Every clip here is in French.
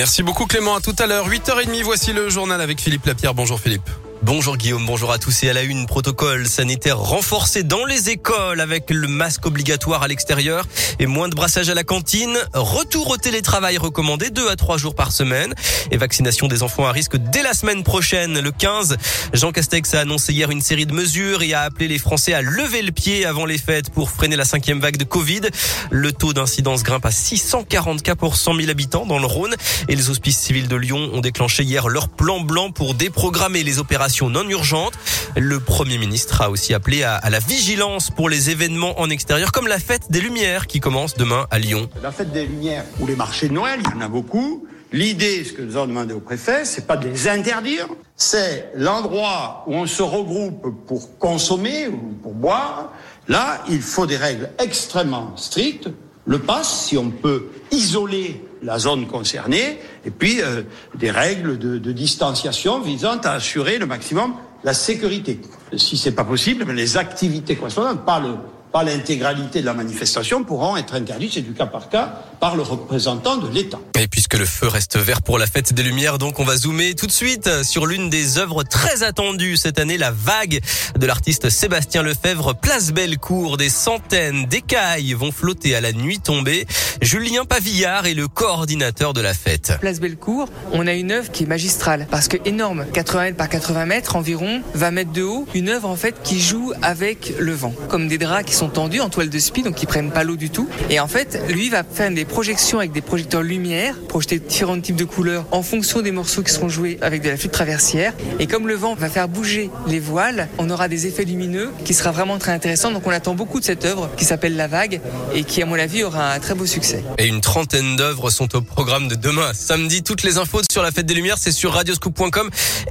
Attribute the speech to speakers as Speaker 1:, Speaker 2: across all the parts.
Speaker 1: Merci beaucoup Clément, à tout à l'heure. 8h30, voici le journal avec Philippe Lapierre. Bonjour Philippe.
Speaker 2: Bonjour Guillaume, bonjour à tous et à la une, protocole sanitaire renforcé dans les écoles avec le masque obligatoire à l'extérieur et moins de brassage à la cantine. Retour au télétravail recommandé deux à trois jours par semaine et vaccination des enfants à risque dès la semaine prochaine, le 15. Jean Castex a annoncé hier une série de mesures et a appelé les Français à lever le pied avant les fêtes pour freiner la cinquième vague de Covid. Le taux d'incidence grimpe à 640 cas pour 100 000 habitants dans le Rhône et les hospices civils de Lyon ont déclenché hier leur plan blanc pour déprogrammer les opérations non urgente. Le Premier ministre a aussi appelé à, la vigilance pour les événements en extérieur, comme la fête des Lumières qui commence demain à Lyon.
Speaker 3: La fête des Lumières ou les marchés de Noël, il y en a beaucoup. L'idée, ce que nous avons demandé au préfet, c'est pas de les interdire, c'est l'endroit où on se regroupe pour consommer ou pour boire. Là, il faut des règles extrêmement strictes. Le pass, si on peut isoler la zone concernée, et puis euh, des règles de, distanciation visant à assurer le maximum la sécurité. Si c'est pas possible, les activités correspondantes, pas le pas l'intégralité de la manifestation pourront être interdites, c'est du cas par cas, par le représentant de l'État.
Speaker 2: Et puisque le feu reste vert pour la fête des Lumières, donc on va zoomer tout de suite sur l'une des œuvres très attendues cette année, la vague de l'artiste Sébastien Lefebvre, Place Bellecour. Des centaines d'écailles vont flotter à la nuit tombée. Julien Pavillard est le coordinateur de la fête.
Speaker 4: Place Bellecour, on a une œuvre qui est magistrale parce que énorme, 80 mètres par 80 mètres environ, 20 mètres de haut, une œuvre en fait qui joue avec le vent, comme des draps qui sont tendus en toile de spi, donc qui prennent pas l'eau du tout. Et en fait, lui va faire des projections avec des projecteurs lumière, projeter différents types de couleurs en fonction des morceaux qui seront joués avec de la flûte traversière. Et comme le vent va faire bouger les voiles, on aura des effets lumineux qui sera vraiment très intéressant. Donc on attend beaucoup de cette œuvre qui s'appelle La Vague et qui, à mon avis, aura un très beau succès.
Speaker 2: Et une trentaine d'œuvres sont au programme de demain, samedi. Toutes les infos sur la fête des Lumières, c'est sur radioscoop.com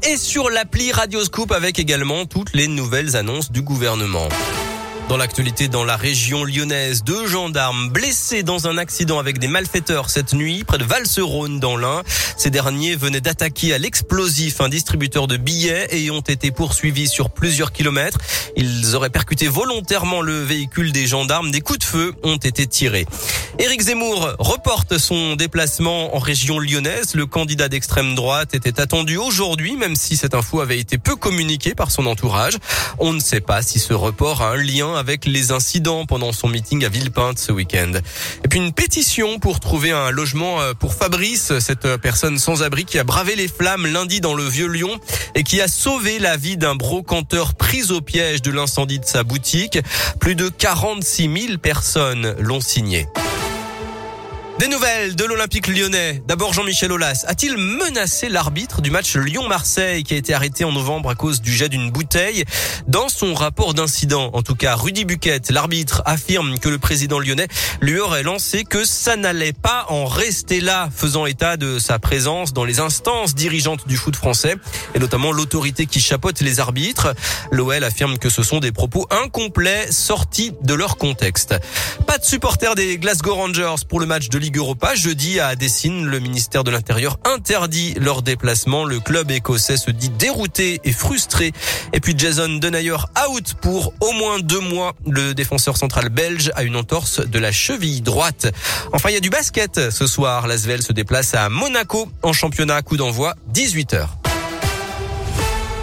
Speaker 2: et sur l'appli Radioscoop avec également toutes les nouvelles annonces du gouvernement. Dans l'actualité dans la région lyonnaise, deux gendarmes blessés dans un accident avec des malfaiteurs cette nuit près de Valserone dans l'Ain. Ces derniers venaient d'attaquer à l'explosif un distributeur de billets et ont été poursuivis sur plusieurs kilomètres. Ils auraient percuté volontairement le véhicule des gendarmes. Des coups de feu ont été tirés. Éric Zemmour reporte son déplacement en région lyonnaise. Le candidat d'extrême droite était attendu aujourd'hui, même si cette info avait été peu communiquée par son entourage. On ne sait pas si ce report a un lien avec les incidents pendant son meeting à Villepinte ce week-end. Et puis une pétition pour trouver un logement euh, pour Fabrice, cette euh, personne sans abri qui a bravé les flammes lundi dans le Vieux-Lyon et qui a sauvé la vie d'un brocanteur pris au piège de l'incendie de sa boutique. Plus de 46 000 personnes l'ont signé. Des nouvelles de l'Olympique lyonnais. D'abord Jean-Michel Aulas. A-t-il menacé l'arbitre du match Lyon-Marseille qui a été arrêté en novembre à cause du jet d'une bouteille? Dans son rapport d'incident, en tout cas, Rudy Buquette, l'arbitre, affirme que le président lyonnais lui aurait lancé que ça n'allait pas en rester là, faisant état de sa présence dans les instances dirigeantes du foot français et notamment l'autorité qui chapeaute les arbitres. L'OL affirme que ce sont des propos incomplets sortis de leur contexte. Pas de supporters des Glasgow Rangers pour le match de Ligue Europa. Jeudi à Dessine, le ministère de l'Intérieur interdit leur déplacement. Le club écossais se dit dérouté et frustré. Et puis Jason Denayer out pour au moins deux mois. Le défenseur central belge a une entorse de la cheville droite. Enfin, il y a du basket ce soir. L'Asvel se déplace à Monaco en championnat coup d'envoi 18h.